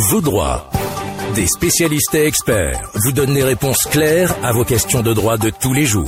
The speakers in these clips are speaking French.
Vos droits. Des spécialistes et experts vous donnent les réponses claires à vos questions de droit de tous les jours.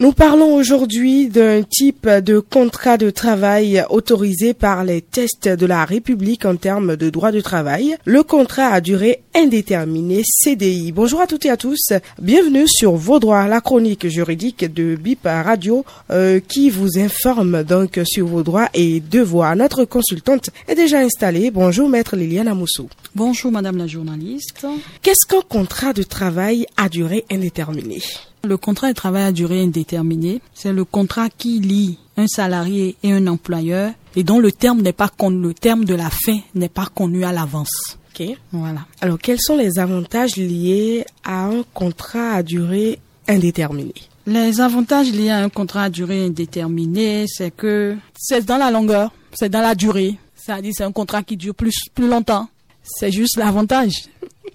Nous parlons aujourd'hui d'un type de contrat de travail autorisé par les tests de la République en termes de droit de travail. Le contrat à durée indéterminée CDI. Bonjour à toutes et à tous. Bienvenue sur Vos droits, la chronique juridique de BIP Radio euh, qui vous informe donc sur vos droits et devoirs. Notre consultante est déjà installée. Bonjour maître Liliane Amoussou. Bonjour madame la journaliste. Qu'est-ce qu'un contrat de travail à durée indéterminée le contrat de travail à durée indéterminée, c'est le contrat qui lie un salarié et un employeur et dont le terme n'est pas connu, le terme de la fin n'est pas connu à l'avance. Ok. Voilà. Alors, quels sont les avantages liés à un contrat à durée indéterminée? Les avantages liés à un contrat à durée indéterminée, c'est que c'est dans la longueur, c'est dans la durée. C'est-à-dire, c'est un contrat qui dure plus, plus longtemps. C'est juste l'avantage.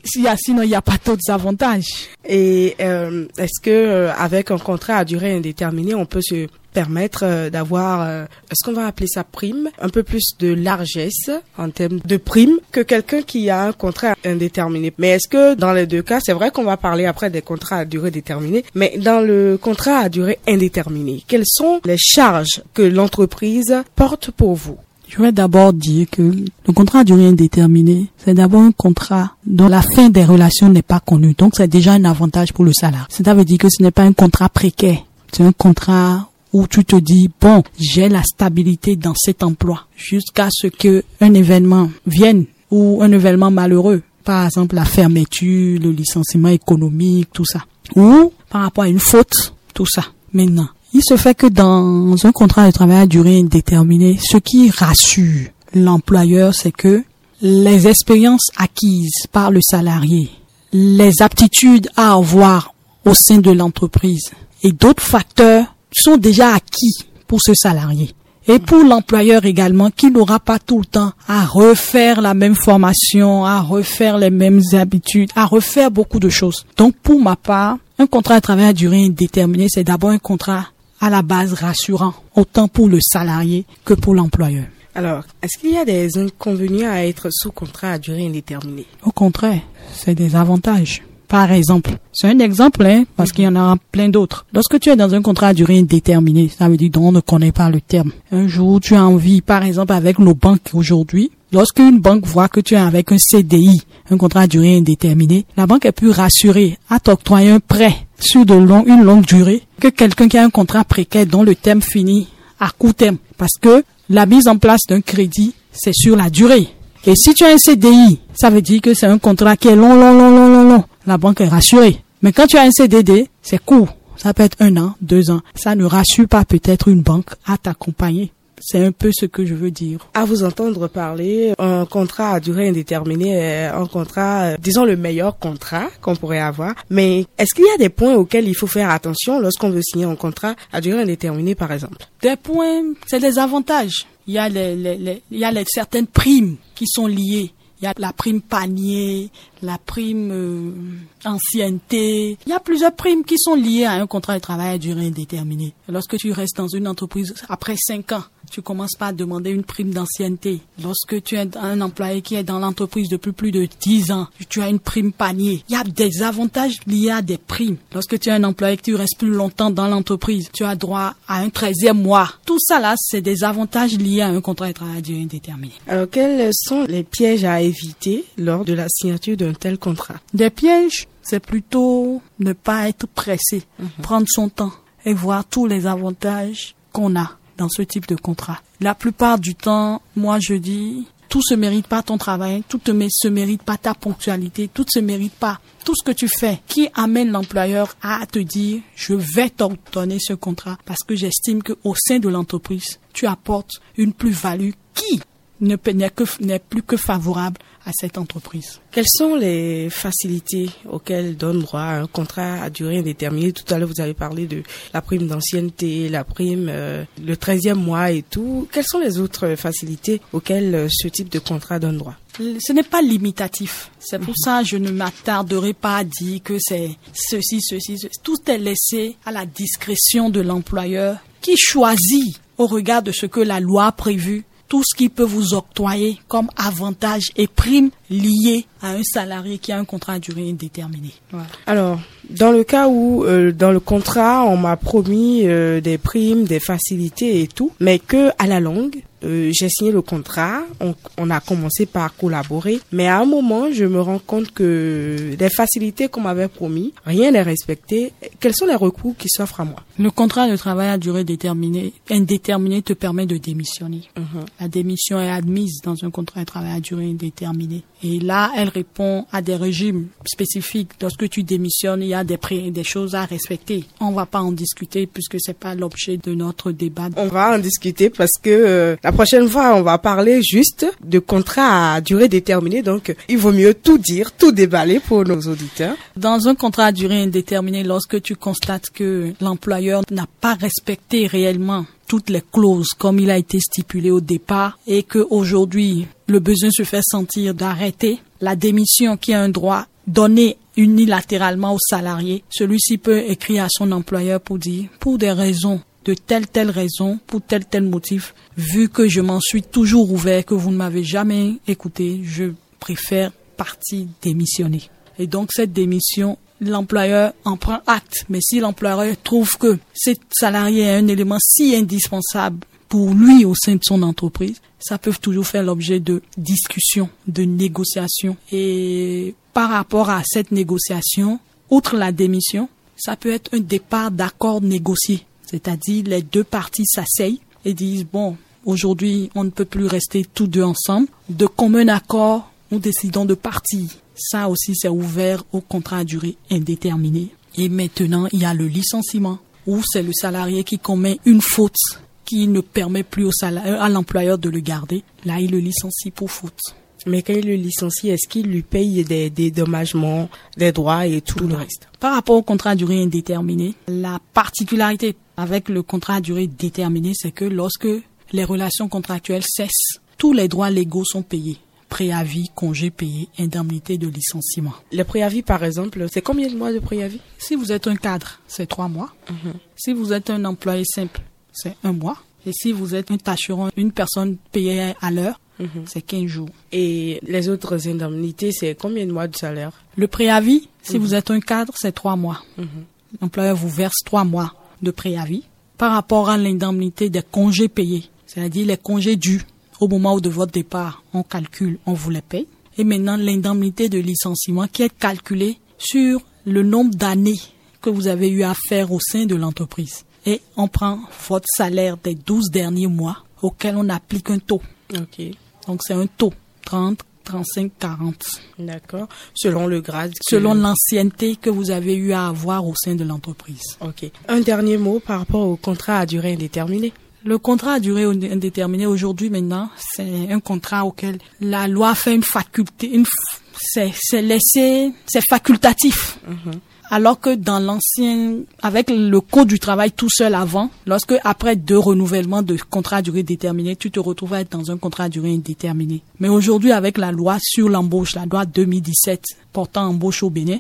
Sinon, il n'y a pas d'autres avantages. Et euh, est-ce que euh, avec un contrat à durée indéterminée, on peut se permettre euh, d'avoir, est-ce qu'on va appeler ça prime, un peu plus de largesse en termes de prime que quelqu'un qui a un contrat indéterminé. Mais est-ce que dans les deux cas, c'est vrai qu'on va parler après des contrats à durée déterminée, mais dans le contrat à durée indéterminée, quelles sont les charges que l'entreprise porte pour vous? Je vais d'abord dire que le contrat à durée indéterminée, c'est d'abord un contrat dont la fin des relations n'est pas connue. Donc, c'est déjà un avantage pour le salarié. Ça veut dire que ce n'est pas un contrat précaire. C'est un contrat où tu te dis, bon, j'ai la stabilité dans cet emploi jusqu'à ce que un événement vienne ou un événement malheureux. Par exemple, la fermeture, le licenciement économique, tout ça. Ou par rapport à une faute, tout ça. Maintenant, il se fait que dans un contrat de travail à durée indéterminée, ce qui rassure l'employeur, c'est que les expériences acquises par le salarié, les aptitudes à avoir au sein de l'entreprise et d'autres facteurs sont déjà acquis pour ce salarié. Et pour l'employeur également, qui n'aura pas tout le temps à refaire la même formation, à refaire les mêmes habitudes, à refaire beaucoup de choses. Donc pour ma part, un contrat de travail à durée indéterminée, c'est d'abord un contrat à la base rassurant, autant pour le salarié que pour l'employeur. Alors, est-ce qu'il y a des inconvénients à être sous contrat à durée indéterminée? Au contraire, c'est des avantages. Par exemple, c'est un exemple, hein, parce qu'il y en a plein d'autres. Lorsque tu es dans un contrat à durée indéterminée, ça veut dire qu'on ne connaît pas le terme. Un jour, tu as envie, par exemple, avec nos banques aujourd'hui, lorsqu'une banque voit que tu es avec un CDI, un contrat à durée indéterminée, la banque est plus rassurée à t'octroyer un prêt sur de long, une longue durée que quelqu'un qui a un contrat précaire dont le terme finit à court terme. Parce que la mise en place d'un crédit, c'est sur la durée. Et si tu as un CDI, ça veut dire que c'est un contrat qui est long, long, long, long, long, long. La banque est rassurée. Mais quand tu as un CDD, c'est court. Ça peut être un an, deux ans. Ça ne rassure pas peut-être une banque à t'accompagner. C'est un peu ce que je veux dire. À vous entendre parler, un contrat à durée indéterminée un contrat, euh, disons le meilleur contrat qu'on pourrait avoir. Mais est-ce qu'il y a des points auxquels il faut faire attention lorsqu'on veut signer un contrat à durée indéterminée, par exemple? Des points, c'est des avantages. Il y a les, les, il y a les, certaines primes qui sont liées. Il y a la prime panier, la prime euh, ancienneté. Il y a plusieurs primes qui sont liées à un contrat de travail à durée indéterminée. Lorsque tu restes dans une entreprise après cinq ans, tu commences pas à demander une prime d'ancienneté. Lorsque tu es un employé qui est dans l'entreprise depuis plus de 10 ans, tu as une prime panier. Il y a des avantages liés à des primes. Lorsque tu es un employé qui reste plus longtemps dans l'entreprise, tu as droit à un 13e mois. Tout ça là, c'est des avantages liés à un contrat de travail à durée indéterminée. Alors, quels sont les pièges à éviter lors de la signature d'un tel contrat Des pièges, c'est plutôt ne pas être pressé, mhm. prendre son temps et voir tous les avantages qu'on a dans ce type de contrat. La plupart du temps, moi je dis, tout se mérite pas ton travail, tout ne se mérite pas ta ponctualité, tout se mérite pas tout ce que tu fais qui amène l'employeur à te dire je vais te donner ce contrat parce que j'estime que au sein de l'entreprise, tu apportes une plus-value qui n'est plus que favorable à cette entreprise. Quelles sont les facilités auxquelles donne droit un contrat à durée indéterminée? Tout à l'heure, vous avez parlé de la prime d'ancienneté, la prime, euh, le 13e mois et tout. Quelles sont les autres facilités auxquelles euh, ce type de contrat donne droit? Ce n'est pas limitatif. C'est pour ça que je ne m'attarderai pas à dire que c'est ceci, ceci, ceci. Tout est laissé à la discrétion de l'employeur qui choisit au regard de ce que la loi a prévu tout ce qui peut vous octroyer comme avantages et primes liés à un salarié qui a un contrat à durée indéterminée. Alors, dans le cas où euh, dans le contrat on m'a promis euh, des primes, des facilités et tout, mais que à la longue euh, j'ai signé le contrat, on, on, a commencé par collaborer, mais à un moment, je me rends compte que les facilités qu'on m'avait promis, rien n'est respecté. Quels sont les recours qui s'offrent à moi? Le contrat de travail à durée déterminée, indéterminée, te permet de démissionner. Mhm. La démission est admise dans un contrat de travail à durée indéterminée. Et là, elle répond à des régimes spécifiques. Lorsque tu démissionnes, il y a des, pré des choses à respecter. On va pas en discuter puisque c'est pas l'objet de notre débat. On va en discuter parce que euh, la prochaine fois, on va parler juste de contrat à durée déterminée. Donc, il vaut mieux tout dire, tout déballer pour nos auditeurs. Dans un contrat à durée indéterminée, lorsque tu constates que l'employeur n'a pas respecté réellement toutes les clauses comme il a été stipulé au départ et que aujourd'hui le besoin se fait sentir d'arrêter la démission qui est un droit donné unilatéralement au salarié, celui-ci peut écrire à son employeur pour dire pour des raisons de telle telle raison, pour tel tel motif, vu que je m'en suis toujours ouvert, que vous ne m'avez jamais écouté, je préfère partir démissionner. Et donc cette démission, l'employeur en prend acte. Mais si l'employeur trouve que ce salarié est un élément si indispensable pour lui au sein de son entreprise, ça peut toujours faire l'objet de discussions, de négociations. Et par rapport à cette négociation, outre la démission, ça peut être un départ d'accord négocié. C'est-à-dire les deux parties s'asseyent et disent, bon, aujourd'hui, on ne peut plus rester tous deux ensemble. De commun accord, nous décidons de partir. Ça aussi, c'est ouvert au contrat à durée indéterminée. Et maintenant, il y a le licenciement, où c'est le salarié qui commet une faute qui ne permet plus au salarié, à l'employeur de le garder. Là, il le licencie pour faute. Mais quand il le licencie, est-ce qu'il lui paye des dédommagements, des droits et tout, le reste? Par rapport au contrat à durée indéterminée, la particularité avec le contrat à durée déterminée, c'est que lorsque les relations contractuelles cessent, tous les droits légaux sont payés préavis, congé payé, indemnité de licenciement. Le préavis, par exemple, c'est combien de mois de préavis? Si vous êtes un cadre, c'est trois mois. Mhm. Si vous êtes un employé simple, c'est un mois. Et si vous êtes un tâcheron, une personne payée à l'heure, Mhm. c'est 15 jours. Et les autres indemnités, c'est combien de mois de salaire? Le préavis, si vous êtes un cadre, c'est trois mois. Mhm. L'employeur vous verse trois mois de préavis par rapport à l'indemnité des congés payés, c'est-à-dire les congés dus au moment de votre départ, on calcule, on vous les paye. Et maintenant, l'indemnité de licenciement qui est calculée sur le nombre d'années que vous avez eu à faire au sein de l'entreprise. Et on prend votre salaire des 12 derniers mois auquel on applique un taux. Ok, Donc c'est un taux 30, 35, 40. d'accord. Selon le grade. que- Selon l'ancienneté que vous avez eu à avoir au sein de l'entreprise. Ok. Un dernier mot par rapport au contrat à durée indéterminée. Le contrat à durée indéterminée aujourd'hui maintenant, c'est un contrat auquel la loi fait une faculté, une, c'est, c'est laissé, c'est facultatif. Alors que dans l'ancien, avec le code du travail tout seul avant, lorsque après deux renouvellements de contrat à durée déterminée, tu te retrouves à être dans un contrat à durée indéterminée. Mais aujourd'hui, avec la loi sur l'embauche, la loi 2017 portant embauche au Bénin,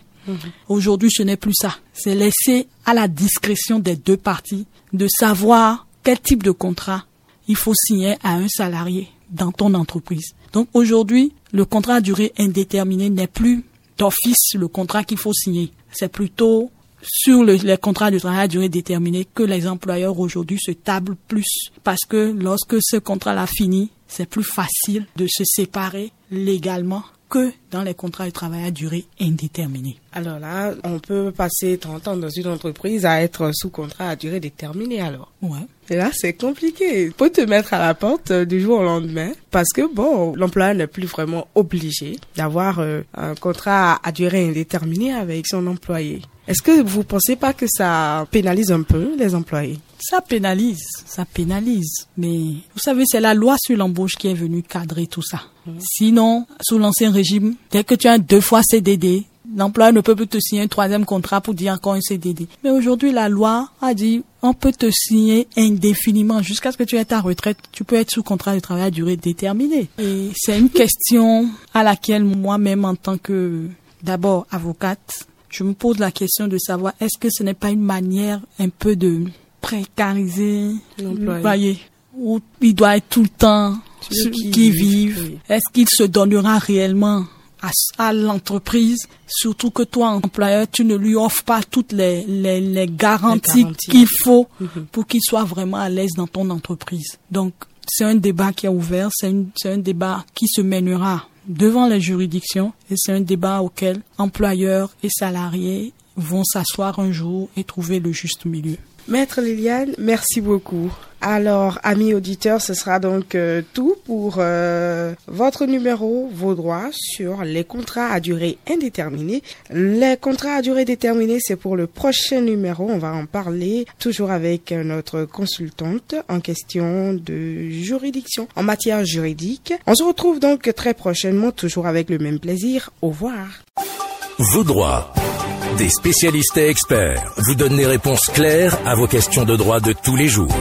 aujourd'hui ce n'est plus ça. C'est laissé à la discrétion des deux parties de savoir quel type de contrat il faut signer à un salarié dans ton entreprise. Donc aujourd'hui, le contrat à durée indéterminée n'est plus d'office le contrat qu'il faut signer. C'est plutôt sur le- les contrats de travail à durée déterminée que les employeurs aujourd'hui se tablent plus. Parce que lorsque ce contrat-là finit, c'est plus facile de se séparer légalement que dans les contrats de travail à durée indéterminée. Alors là, on peut passer 30 ans dans une entreprise à être sous contrat à durée déterminée alors. Ouais. Et là, c'est compliqué. Faut te mettre à la porte euh, du jour au lendemain parce que bon, l'employeur n'est plus vraiment obligé d'avoir euh, un contrat à durée indéterminée avec son employé. Est-ce que vous pensez pas que ça pénalise un peu les employés? Ça pénalise, ça pénalise. Mais vous savez, c'est la loi sur l'embauche qui est venue cadrer tout ça. Sinon, sous l'ancien régime, dès que tu as deux fois CDD, l'employeur ne peut plus te signer un troisième contrat pour dire encore un CDD. Mais aujourd'hui, la loi a dit, on peut te signer indéfiniment jusqu'à ce que tu aies ta retraite. Tu peux être sous contrat de travail à durée déterminée. Et c'est une question à laquelle moi-même, en tant que, d'abord, avocate, je me pose la question de savoir est-ce que ce n'est pas une manière un peu de précariser L'employé. où il doit être tout le temps ceux qui, vivent. Est-ce qu'il se donnera réellement à, l'entreprise, surtout que toi, employeur, tu ne lui offres pas toutes les, les, les garanties, qu'il faut mhm. pour qu'il soit vraiment à l'aise dans ton entreprise. Donc, c'est un débat qui est ouvert, c'est un débat qui se mènera devant les juridictions et c'est un débat auquel employeurs et salariés vont s'asseoir un jour et trouver le juste milieu. Maître Liliane, merci beaucoup. Alors, amis auditeurs, ce sera donc euh, tout pour euh, votre numéro, vos droits sur les contrats à durée indéterminée. Les contrats à durée déterminée, c'est pour le prochain numéro. On va en parler toujours avec notre consultante en question de juridiction, en matière juridique. On se retrouve donc très prochainement, toujours avec le même plaisir. Au revoir. Vos droits. Des spécialistes et experts vous donnent des réponses claires à vos questions de droit de tous les jours.